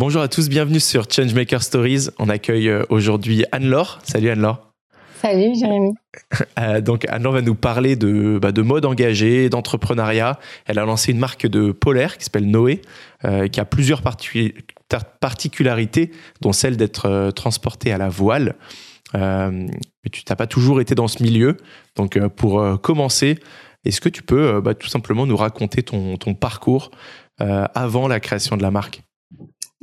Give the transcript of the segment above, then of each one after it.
Bonjour à tous, bienvenue sur Changemaker Stories. On accueille euh, aujourd'hui Anne-Laure. Salut Anne-Laure. Salut Jérémy. Euh, donc Anne-Laure va nous parler de, bah, de mode engagé, d'entrepreneuriat. Elle a lancé une marque de polaire qui s'appelle Noé, euh, qui a plusieurs particularités, dont celle d'être transportée à la voile. mais tu n'as pas toujours été dans ce milieu. Donc pour commencer, est-ce que tu peux bah, tout simplement nous raconter ton, ton parcours avant la création de la marque?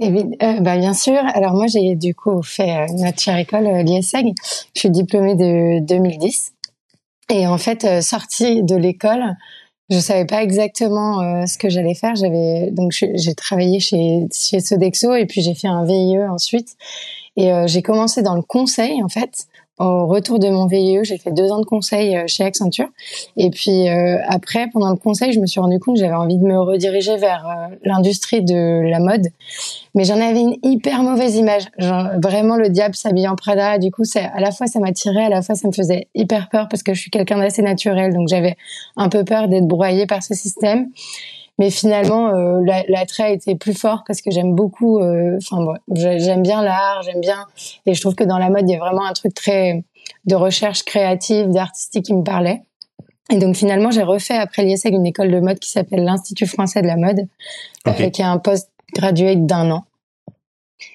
Euh, bah, bien sûr. Alors moi, j'ai du coup fait euh, notre chère école, euh, l'ISEG. Je suis diplômée de 2010. Et en fait, euh, sortie de l'école, je savais pas exactement euh, ce que j'allais faire. J'avais donc j'ai travaillé chez chez Sodexo et puis j'ai fait un VIE ensuite. Et j'ai commencé dans le conseil en fait au retour de mon VIE, j'ai fait deux ans de conseil euh, chez Accenture. Et puis euh, après, pendant le conseil, je me suis rendu compte que j'avais envie de me rediriger vers euh, l'industrie de la mode. Mais j'en avais une hyper mauvaise image. Genre, vraiment, le diable s'habille en Prada. Du coup, c'est à la fois ça m'attirait, à la fois ça me faisait hyper peur parce que je suis quelqu'un d'assez naturel. Donc j'avais un peu peur d'être broyée par ce système. Mais finalement, euh, l'attrait a été plus fort parce que j'aime beaucoup. Euh, enfin, j'aime bien l'art, j'aime bien, et je trouve que dans la mode, il y a vraiment un truc très de recherche créative, d'artistique qui me parlait. Et donc finalement, j'ai refait après l'ISEG une école de mode qui s'appelle l'Institut français de la mode, euh, qui est un post graduate d'un an.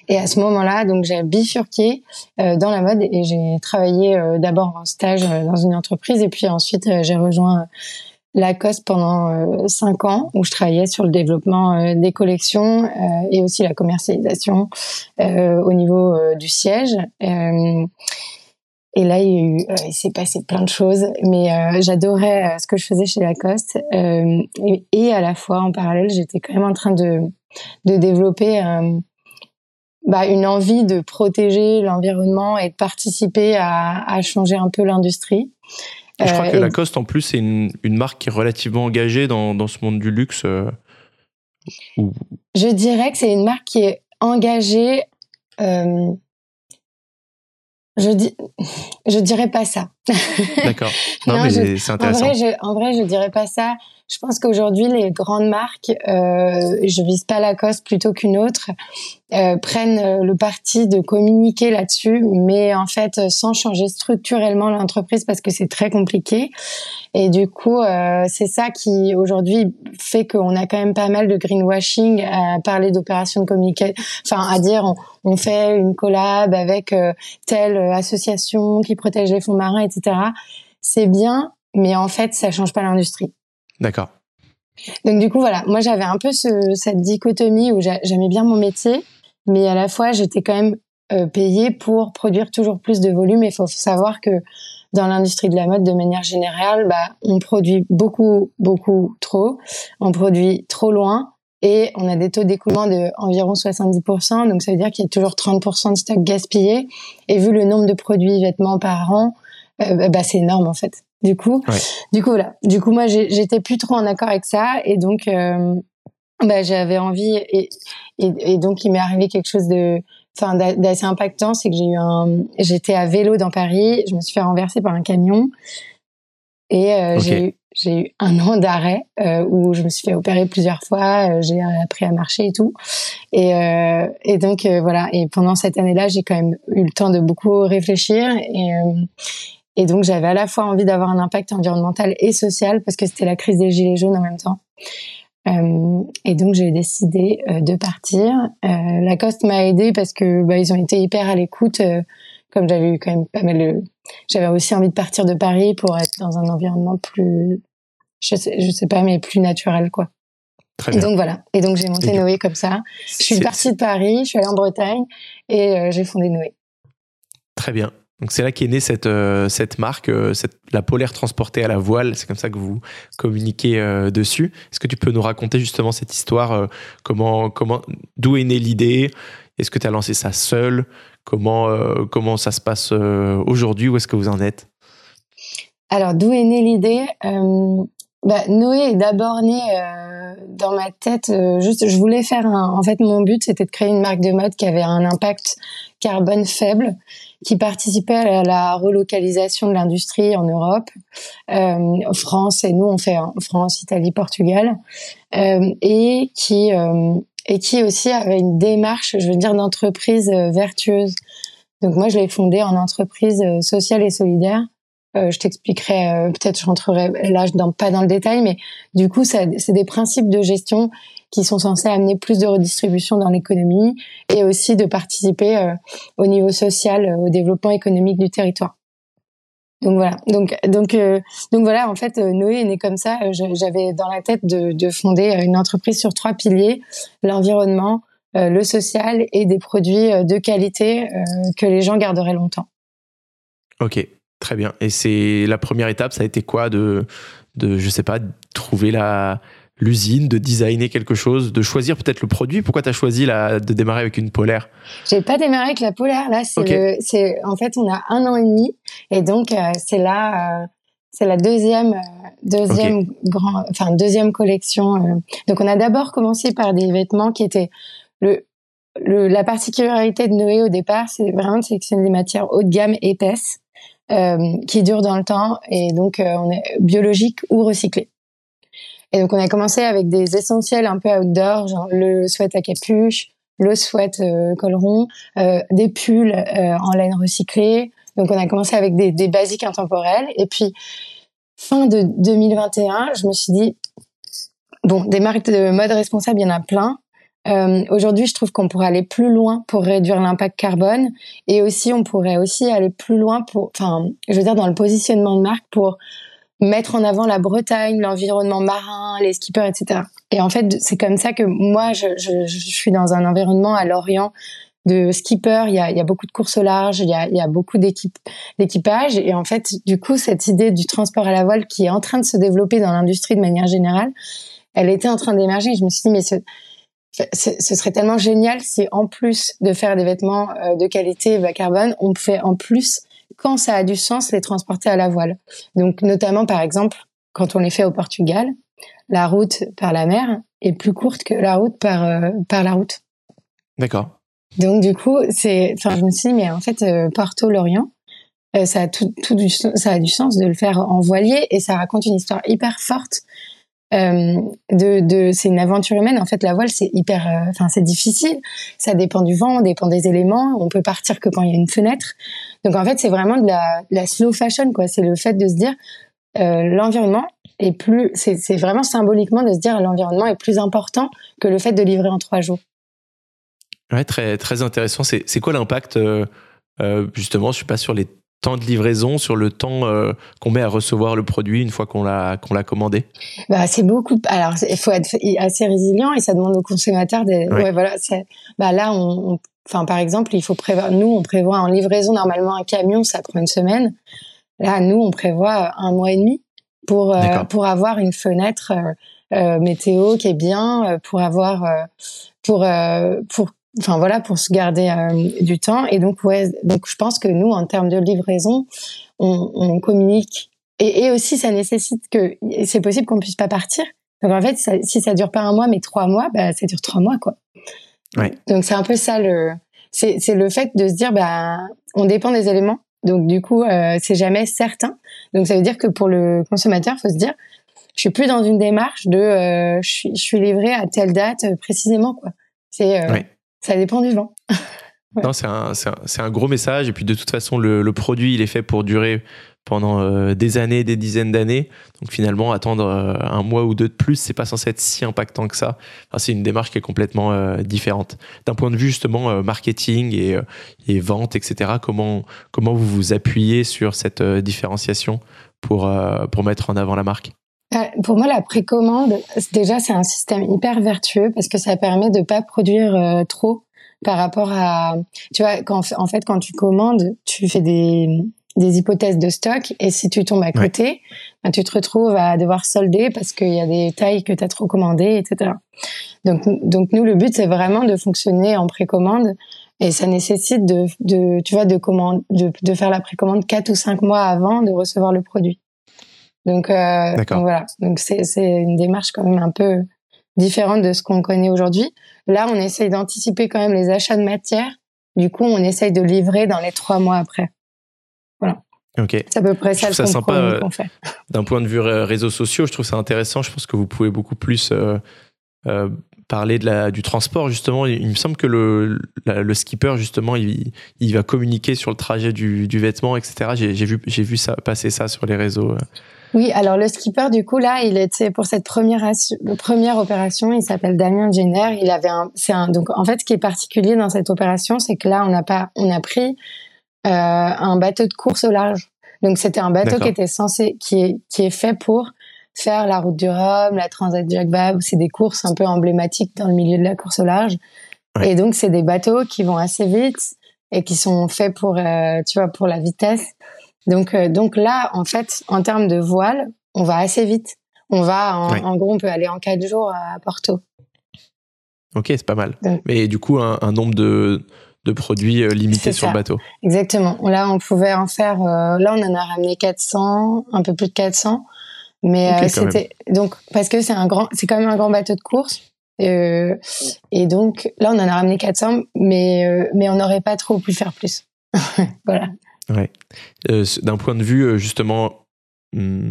Et à ce moment-là, donc j'ai bifurqué euh, dans la mode et j'ai travaillé euh, d'abord en stage dans une entreprise et puis ensuite j'ai rejoint Lacoste pendant euh, cinq ans où je travaillais sur le développement euh, des collections euh, et aussi la commercialisation au niveau du siège. et là, il, s'est passé plein de choses, mais j'adorais ce que je faisais chez Lacoste. Et, et, à la fois, en parallèle, j'étais quand même en train de, de développer bah, une envie de protéger l'environnement et de participer à changer un peu l'industrie je crois que euh, Lacoste, en plus, c'est une, marque qui est relativement engagée dans, dans ce monde du luxe. Euh, je dirais que c'est une marque qui est engagée. Euh, je dis, je dirais pas ça. D'accord. Non, mais c'est intéressant. En vrai, je, en vrai, je dirais pas ça. Je pense qu'aujourd'hui, les grandes marques, euh, je vise pas Lacoste plutôt qu'une autre, euh, prennent euh, le parti de communiquer là-dessus, mais en fait euh, sans changer structurellement l'entreprise parce que c'est très compliqué. Et du coup, euh, c'est ça qui aujourd'hui fait qu'on a quand même pas mal de greenwashing à parler d'opérations de communication, enfin à dire on, on, fait une collab avec telle association qui protège les fonds marins, etc. C'est bien, mais en fait ça change pas l'industrie. D'accord. Donc du coup voilà, moi j'avais un peu ce, cette dichotomie où j'aimais bien mon métier, mais à la fois j'étais quand même euh, payée pour produire toujours plus de volume. Et il faut savoir que dans l'industrie de la mode, de manière générale, bah, on produit beaucoup, beaucoup trop, on produit trop loin et on a des taux d'écoulement de environ 70%. Donc ça veut dire qu'il y a toujours 30% de stock gaspillé. Et vu le nombre de produits vêtements par an, euh, bah, c'est énorme en fait. Du coup, du coup voilà. Du coup moi j'étais plus trop en accord avec ça et donc euh, bah, j'avais envie et, et, donc il m'est arrivé quelque chose de enfin d'assez impactant, c'est que j'ai eu un j'étais à vélo dans Paris, je me suis fait renverser par un camion et euh, j'ai eu j'ai eu un an d'arrêt euh, où je me suis fait opérer plusieurs fois, j'ai appris à marcher et tout. Et, et donc voilà. Et pendant cette année-là, j'ai quand même eu le temps de beaucoup réfléchir et et donc j'avais à la fois envie d'avoir un impact environnemental et social parce que c'était la crise des gilets jaunes en même temps. Euh, et donc j'ai décidé euh, de partir. Euh, Lacoste m'a aidé parce que bah, ils ont été hyper à l'écoute. Euh, comme j'avais eu quand même pas mal de, j'avais aussi envie de partir de Paris pour être dans un environnement plus, je sais, je sais pas, mais plus naturel quoi. Très bien. Et donc voilà. Et donc j'ai monté Noé comme ça. Je suis partie de Paris, je suis allée en Bretagne et j'ai fondé Noé. Très bien. Donc c'est là qu'est née cette, euh, cette marque, euh, cette, la polaire transportée à la voile. C'est comme ça que vous communiquez euh, dessus. Est-ce que tu peux nous raconter justement cette histoire Comment, comment, d'où est née l'idée? Est-ce que tu as lancé ça seul? Comment, comment ça se passe aujourd'hui? Où est-ce que vous en êtes? Alors, d'où est née l'idée? Bah, Noé est d'abord né dans ma tête. juste, je voulais faire un. En fait, mon but, c'était de créer une marque de mode qui avait un impact carbone faible qui participait à la relocalisation de l'industrie en Europe, euh, France et nous on fait France, Italie, Portugal, euh, et qui euh, et qui aussi avait une démarche, je veux dire, d'entreprise euh, vertueuse. Donc moi je l'ai fondée en entreprise euh, sociale et solidaire. Euh, je t'expliquerai, peut-être je rentrerai là dans, pas dans le détail, mais du coup c'est des principes de gestion qui sont censés amener plus de redistribution dans l'économie et aussi de participer euh, au niveau social, euh, au développement économique du territoire. Donc voilà. Donc donc euh, donc voilà. En fait, Noé est né comme ça. J'avais dans la tête de, de, fonder une entreprise sur trois piliers l'environnement, le social et des produits de qualité que les gens garderaient longtemps. Ok, très bien. Et c'est la première étape. Ça a été quoi de de je sais pas trouver la l'usine, de designer quelque chose, de choisir peut-être le produit. Pourquoi tu as choisi la, de démarrer avec une polaire? J'ai pas démarré avec la polaire. Là, c'est c'est en fait on a un an et demi et donc euh, c'est là. Euh, c'est la deuxième, euh, deuxième grand, enfin deuxième collection. Donc on a d'abord commencé par des vêtements qui étaient le, le la particularité de Noé au départ, c'est vraiment de sélectionner des matières haut de gamme épaisses qui durent dans le temps et donc on est biologique ou recyclé. Et donc on a commencé avec des essentiels un peu outdoor, genre le sweat à capuche, le sweat euh, col rond, euh, des pulls euh, en laine recyclée. Donc on a commencé avec des, basiques intemporels. Et puis fin de 2021, je me suis dit bon, des marques de mode responsable, il y en a plein. Aujourd'hui, je trouve qu'on pourrait aller plus loin pour réduire l'impact carbone, et aussi on pourrait aussi aller plus loin pour, enfin, je veux dire dans le positionnement de marque pour mettre en avant la Bretagne, l'environnement marin, les skippers, etc. Et en fait, c'est comme ça que moi, je, suis dans un environnement à Lorient de skippers. Il y a, beaucoup de courses au large, il y a, il y beaucoup d'équipes, d'équipage. Et en fait, du coup, cette idée du transport à la voile qui est en train de se développer dans l'industrie de manière générale, elle était en train d'émerger. Je me suis dit, mais ce, ce serait tellement génial si en plus de faire des vêtements euh, de qualité bas carbone, on fait en plus quand ça a du sens, les transporter à la voile. Donc, notamment, par exemple, quand on les fait au Portugal, la route par la mer est plus courte que la route par, euh, par la route. D'accord. Donc, du coup, c'est, enfin, je me suis dit, mais en fait, euh, Porto-Lorient, euh, ça a tout, tout du, ça a du sens de le faire en voilier et ça raconte une histoire hyper forte euh, de, de c'est une aventure humaine. En fait, la voile, c'est hyper, enfin, c'est difficile. Ça dépend du vent, dépend des éléments. On peut partir que quand il y a une fenêtre. Donc, en fait, c'est vraiment de la, slow fashion, quoi. C'est le fait de se dire euh, l'environnement est plus. C'est vraiment symboliquement de se dire l'environnement est plus important que le fait de livrer en trois jours. Ouais, très très intéressant. C'est quoi l'impact euh, justement Je suis pas sur les temps de livraison, sur le temps euh, qu'on met à recevoir le produit une fois qu'on l'a qu'on l'a commandé? Bah c'est beaucoup. Alors il faut être assez résilient et ça demande aux consommateurs. Des... Ouais. voilà. Bah là on, enfin par exemple il faut prévoir. Nous on prévoit en livraison normalement un camion ça prend une semaine. Là nous on prévoit un mois et demi pour euh, pour avoir une fenêtre euh, météo qui est bien, pour avoir pour pour enfin voilà pour se garder euh, du temps. Et donc ouais donc je pense que nous en termes de livraison on, on communique. Et, et, aussi ça nécessite que c'est possible qu'on puisse pas partir. Donc en fait ça, si ça dure pas un mois mais trois mois bah ça dure trois mois quoi. Ouais. donc c'est un peu ça le c'est c'est le fait de se dire bah on dépend des éléments. Donc du coup euh, c'est jamais certain. Donc ça veut dire que pour le consommateur faut se dire je suis plus dans une démarche de euh, je suis je suis livré à telle date euh, précisément quoi. C'est euh, ça dépend du vent. Non, c'est un, gros message. Et puis, de toute façon, le, produit, il est fait pour durer pendant euh, des années, des dizaines d'années. Donc, finalement, attendre euh, un mois ou deux de plus, c'est pas censé être si impactant que ça. Enfin, c'est une démarche qui est complètement euh, différente. D'un point de vue, justement, marketing et, vente, etc., comment, vous vous appuyez sur cette différenciation pour mettre en avant la marque? Pour moi, la précommande, déjà, c'est un système hyper vertueux parce que ça permet de pas produire euh, trop par rapport à, tu vois, quand, en fait, quand tu commandes, tu fais des, des hypothèses de stock et si tu tombes à côté, ben, tu te retrouves à devoir solder parce qu'il y a des tailles que tu as trop commandées, etc. Donc, donc nous, le but, c'est vraiment de fonctionner en précommande Et ça nécessite de, de tu vois, de, commande, de, de faire la précommande quatre ou cinq mois avant de recevoir le produit. Donc, euh, donc voilà. Donc c'est une démarche quand même un peu différente de ce qu'on connaît aujourd'hui. Là, on essaye d'anticiper quand même les achats de matière. Du coup, on essaye de livrer dans les trois mois après. Voilà. Ok. C'est à peu près ça le compromis euh, qu'on fait. D'un point de vue réseaux sociaux, je trouve ça intéressant. Je pense que vous pouvez beaucoup plus euh, euh, parler de la, du transport justement. Il, me semble que le, le skipper justement, il, il, va communiquer sur le trajet du, du vêtement, etc. J'ai vu, vu ça passer ça sur les réseaux. Oui, alors le skipper du coup là, il était pour cette première première opération, il s'appelle Damien Jenner. Il avait un, c'est un donc en fait ce qui est particulier dans cette opération, c'est que là on a pas, on a pris euh, un bateau de course au large. Donc c'était un bateau qui était censé, qui est qui est fait pour faire la route du Rhum, la Transat Jacques Vabre. C'est des courses un peu emblématiques dans le milieu de la course au large. Et donc c'est des bateaux qui vont assez vite et qui sont faits pour, euh, tu vois, pour la vitesse. Donc euh, donc là, en fait, en termes de voile, on va assez vite. On va, en, en gros, on peut aller en quatre jours à Porto. Ok, c'est pas mal. Mais du coup, un, un nombre de de produits euh, limités sur le bateau. Exactement. Là, on pouvait en faire. Euh, là, on en a ramené 400, un peu plus de 400. Mais euh, c'était donc parce que c'est un grand, c'est quand même un grand bateau de course. Euh, et donc là, on en a ramené 400, mais mais on n'aurait pas trop pu faire plus. voilà. Ouais. D'un point de vue justement hmm,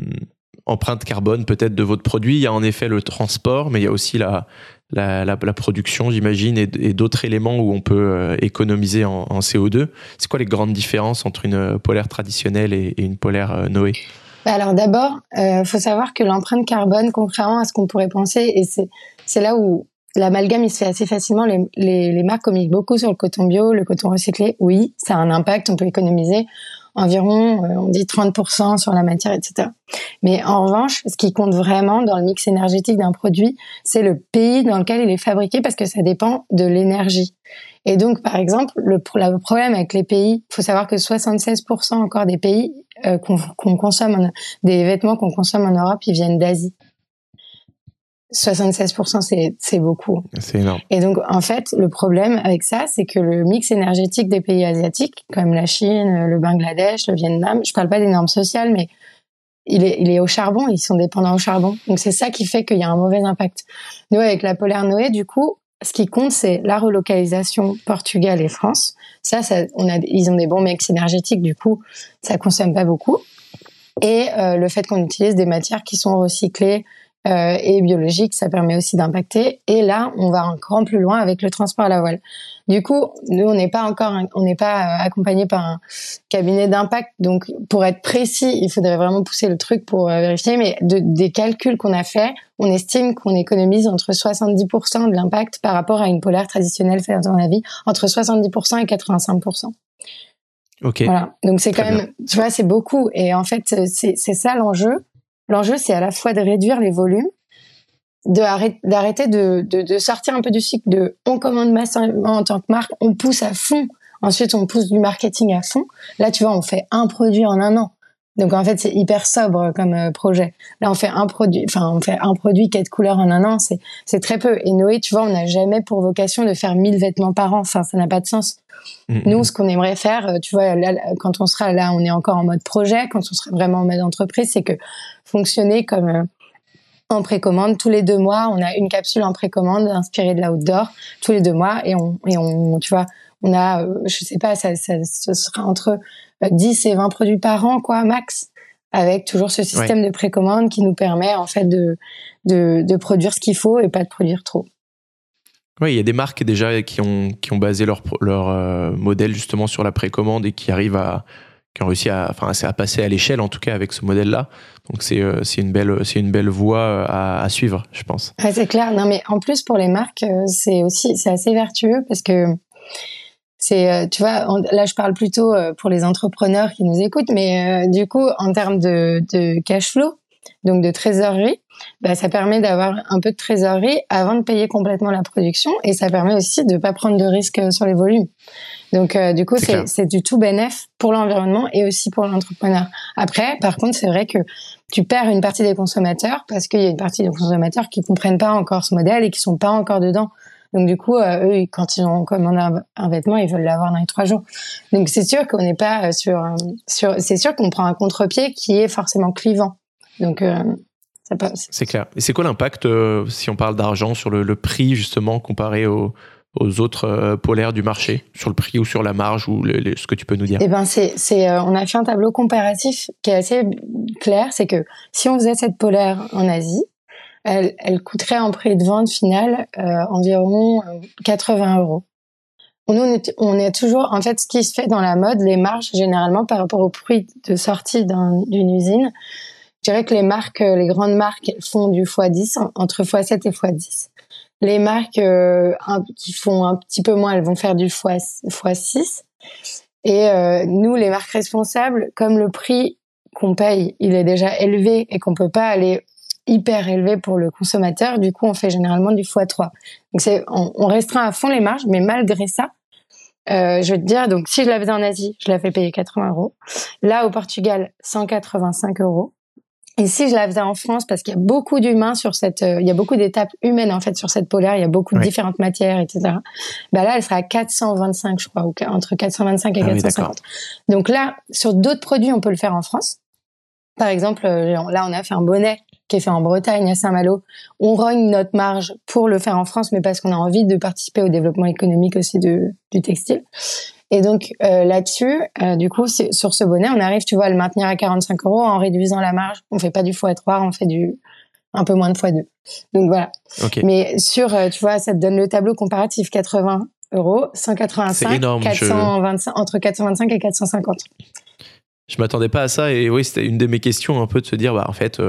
empreinte carbone peut-être de votre produit, il y a en effet le transport, mais il y a aussi la la, production, j'imagine, et, d'autres éléments où on peut euh, économiser en, en CO2. C'est quoi les grandes différences entre une polaire traditionnelle et, une polaire euh, Noé? Bah alors d'abord, il euh, faut savoir que l'empreinte carbone, contrairement à ce qu'on pourrait penser, et c'est là où l'amalgame il se fait assez facilement. Les, les, les marques communiquent beaucoup sur le coton bio, le coton recyclé. Oui, ça a un impact, on peut économiser environ, euh, on dit 30% sur la matière, etc. Mais en revanche, ce qui compte vraiment dans le mix énergétique d'un produit, c'est le pays dans lequel il est fabriqué parce que ça dépend de l'énergie. Et donc, par exemple, le, le problème avec les pays, il faut savoir que 76% encore des pays euh, qu'on consomme, des vêtements qu'on consomme en Europe, ils viennent d'Asie. 76%, c'est, beaucoup. C'est énorme. Et donc, en fait, le problème avec ça, c'est que le mix énergétique des pays asiatiques, comme la Chine, le Bangladesh, le Vietnam, je parle pas des normes sociales, mais il est, il est au charbon, ils sont dépendants au charbon. Donc, c'est ça qui fait qu'il y a un mauvais impact. Nous, avec la Polaire Noé, du coup, ce qui compte, c'est la relocalisation Portugal et France. Ça, ça on a, ils ont des bons mix énergétiques, du coup, ça consomme pas beaucoup. Et euh, le fait qu'on utilise des matières qui sont recyclées, euh, et biologique, ça permet aussi d'impacter. Et là, on va encore plus loin avec le transport à la voile. Du coup, nous, on n'est pas encore, on n'est pas euh, accompagné par un cabinet d'impact. Donc, pour être précis, il faudrait vraiment pousser le truc pour euh, vérifier. Mais de, des calculs qu'on a fait, on estime qu'on économise entre 70% de l'impact par rapport à une polaire traditionnelle faite dans la vie, entre 70% et 85%. Ok. Voilà. Donc c'est quand même, tu vois, c'est beaucoup. Et en fait, c'est ça l'enjeu L'enjeu, c'est à la fois de réduire les volumes, d'arrêter de, de, sortir un peu du cycle de on commande massivement en tant que marque, on pousse à fond, ensuite on pousse du marketing à fond. Là, tu vois, on fait un produit en un an. Donc en fait, c'est hyper sobre comme euh, projet. Là, on fait un produit, enfin on fait un produit quatre couleurs en un an, c'est c'est très peu. Et Noé, tu vois, on n'a jamais pour vocation de faire 1000 vêtements par an. Enfin, ça n'a pas de sens. Mm-hmm. Nous, ce qu'on aimerait faire, euh, tu vois, là, quand on sera là, on est encore en mode projet. Quand on sera vraiment en mode entreprise, c'est que fonctionner comme euh, en précommande tous les deux mois, on a une capsule en précommande inspirée de l'outdoor tous les deux mois et on et on, tu vois, on a, je sais pas, ça, ça, ce sera entre 10 et 20 produits par an, quoi, max, avec toujours ce système de précommande qui nous permet, en fait, de, de, de produire ce qu'il faut et pas de produire trop. Oui, il y a des marques déjà qui ont, qui ont basé leur, leur euh, modèle justement sur la précommande et qui arrivent à, qui ont réussi à, enfin, à passer à l'échelle en tout cas avec ce modèle-là. Donc c'est euh, une belle c'est une belle voie euh, à, à suivre, je pense. c'est clair. Non mais en plus pour les marques, c'est aussi c'est assez vertueux parce que c'est euh, tu vois là je parle plutôt euh, pour les entrepreneurs qui nous écoutent mais euh, du coup en termes de, de cash flow donc de trésorerie bah, ça permet d'avoir un peu de trésorerie avant de payer complètement la production et ça permet aussi de pas prendre de risques sur les volumes. Donc du coup c'est du tout bénéf pour l'environnement et aussi pour l'entrepreneur. Après par contre c'est vrai que tu perds une partie des consommateurs parce qu'il y a une partie des consommateurs qui comprennent pas encore ce modèle et qui sont pas encore dedans Donc du coup, eux, quand ils ont commandé un, vêtement, ils veulent l'avoir dans les trois jours. Donc c'est sûr qu'on n'est pas sur, sur c'est sûr qu'on prend un contre-pied qui est forcément clivant. Donc c'est clair. Et c'est quoi l'impact, si on parle d'argent, sur le, prix justement comparé au, aux autres euh, polaires du marché? Sur le prix ou sur la marge ou ce que tu peux nous dire? Eh ben c'est c'est euh, on a fait un tableau comparatif qui est assez clair, c'est que si on faisait cette polaire en Asie, elle, elle coûterait en prix de vente final euh, environ 80 euros. On est, on est toujours, en fait, ce qui se fait dans la mode, les marges généralement par rapport au prix de sortie d'une usine, je dirais que les marques, les grandes marques font du x10 entre x7 et x10. Les marques euh, qui font un petit peu moins, elles vont faire du x, 6 Et euh, nous, les marques responsables, comme le prix qu'on paye, il est déjà élevé et qu'on peut pas aller hyper élevé pour le consommateur, du coup, on fait généralement du x3. Donc, c'est, on, restreint à fond les marges, mais malgré ça, euh, je vais te dire, donc si je la faisais en Asie, je la fais payer 80 euros. Là, au Portugal, 185 euros. Et si je la faisais en France, parce qu'il y a beaucoup d'humains sur cette, euh, il y a beaucoup d'étapes humaines en fait sur cette polaire, il y a beaucoup de différentes matières, etc. Bah là, elle sera à 425, je crois, ou entre 425 et 450. Ah Donc là, sur d'autres produits, on peut le faire en France. Par exemple, euh, là, on a fait un bonnet qui est fait en Bretagne à Saint-Malo. On rogne notre marge pour le faire en France, mais parce qu'on a envie de participer au développement économique aussi de, du textile. Et donc euh, là-dessus, euh, du coup, sur ce bonnet, on arrive, tu vois, à le maintenir à 45 euros en réduisant la marge. On fait pas du x3, on fait du un peu moins de x2. Donc voilà. Mais sur, euh, tu vois, ça te donne le tableau comparatif 80 euros, 185, énorme, 425, entre 425 et 450. Je m'attendais pas à ça et oui, c'était une de mes questions un peu de se dire, bah en fait.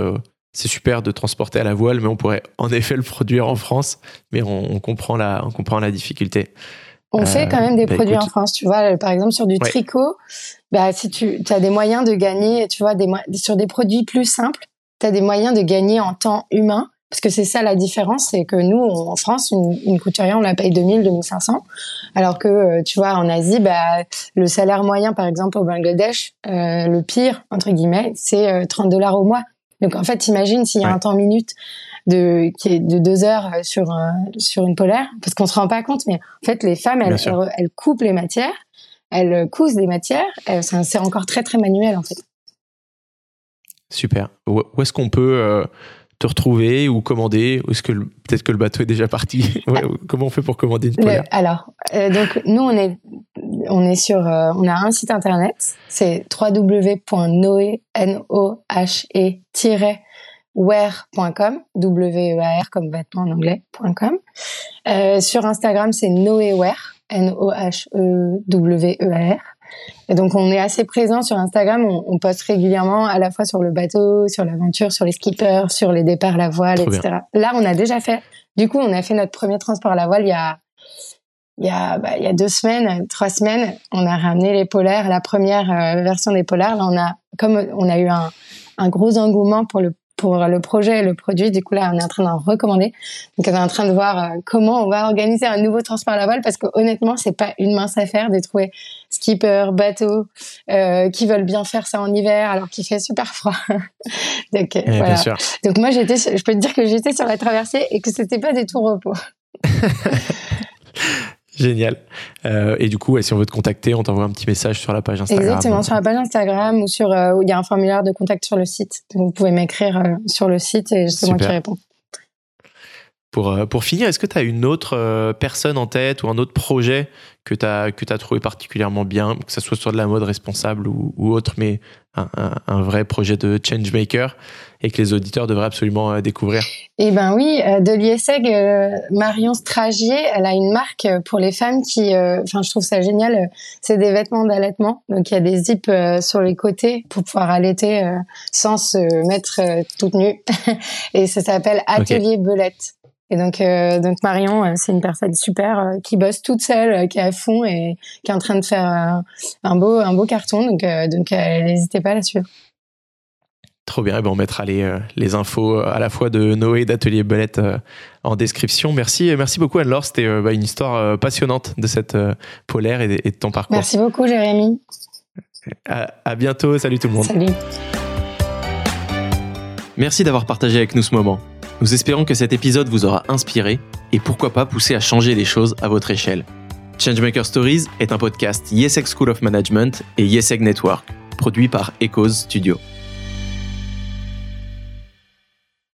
c'est super de transporter à la voile, mais on pourrait en effet le produire en France, mais on, on comprend la, on comprend la difficulté. On fait quand même des bah, produits en France, tu vois. Par exemple, sur du tricot, bah, si tu as des moyens de gagner, tu vois, des, sur des produits plus simples, tu as des moyens de gagner en temps humain. Parce que c'est ça la différence, c'est que nous, en France, une, une couturière, on la paye 2000, 2500. Alors que, euh, tu vois, en Asie, bah, le salaire moyen, par exemple, au Bangladesh, euh, le pire, entre guillemets, c'est 30 euh, dollars au mois. Donc, en fait, imagine s'il y a un temps minute de qui est de deux heures sur sur une polaire parce qu'on se rend pas compte mais en fait les femmes elles, elles, coupent les matières elles cousent des matières c'est encore très très manuel en fait super où est-ce qu'on peut euh, te retrouver ou commander. Ou est-ce que peut-être que le bateau est déjà parti? Comment on fait pour commander une polaire alors euh, donc nous on est on est sur on a un site internet. C'est www.noe n o h e wear.com, W-E-A-R comme vêtement en anglais.com. Euh, sur Instagram, c'est Noewear, N-O-H-E-W-E-A-R. Et donc, on est assez présent sur Instagram. On, on, poste régulièrement à la fois sur le bateau, sur l'aventure, sur les skippers, sur les départs à la voile, etc. Là, on a déjà fait. Du coup, on a fait notre premier transport à la voile il y a il y a bah, il y a deux semaines, trois semaines. On a ramené les polaires, la première euh, version des polaires. Là, on a comme on a eu un, un gros engouement pour le pour le projet et le produit. Du coup, là, on est en train d'en recommander. Donc, on est en train de voir euh, comment on va organiser un nouveau transport à la voile parce que honnêtement, c'est pas une mince affaire de trouver skipper, bateau euh, qui veulent bien faire ça en hiver alors qu'il fait super froid. Donc, euh, voilà. Donc, moi, j'étais, je peux te dire que j'étais sur la traversée et que c'était pas du tout repos. Génial. Euh, et du coup, si on veut te contacter, on t'envoie un petit message sur la page Instagram. Exactement, sur la page Instagram ou sur euh, il y a un formulaire de contact sur le site. Donc vous pouvez m'écrire euh, sur le site et c'est moi qui réponds. Pour, pour finir, est-ce que tu as une autre personne en tête ou un autre projet que tu as, que as trouvé particulièrement bien, que ce soit sur de la mode responsable ou, ou autre, mais un, un, vrai projet de changemaker et que les auditeurs devraient absolument euh, découvrir? Eh ben oui, euh, de euh, Marion Stragier, elle a une marque pour les femmes qui, enfin je trouve ça génial, c'est des vêtements d'allaitement. Donc il y a des zips sur les côtés pour pouvoir allaiter sans se mettre toute nue. et ça s'appelle Atelier Belette. Et donc, donc Marion, c'est une personne super qui bosse toute seule, qui est à fond et qui est en train de faire un beau, un beau carton. Donc, donc n'hésitez pas à la suivre. Trop bien, et ben on mettra les, euh, les infos euh, à la fois de Noé et d'Atelier Belette euh, en description. Merci, merci beaucoup Anne-Laure, c'était bah, une histoire passionnante de cette polaire et de, ton parcours. Merci beaucoup Jérémy. À, à bientôt, salut tout le monde. Salut. Merci d'avoir partagé avec nous ce moment. Nous espérons que cet épisode vous aura inspiré et pourquoi pas poussé à changer les choses à votre échelle. Changemaker Stories est un podcast YesEg School of Management et YesEg Network, produit par Echoes Studio.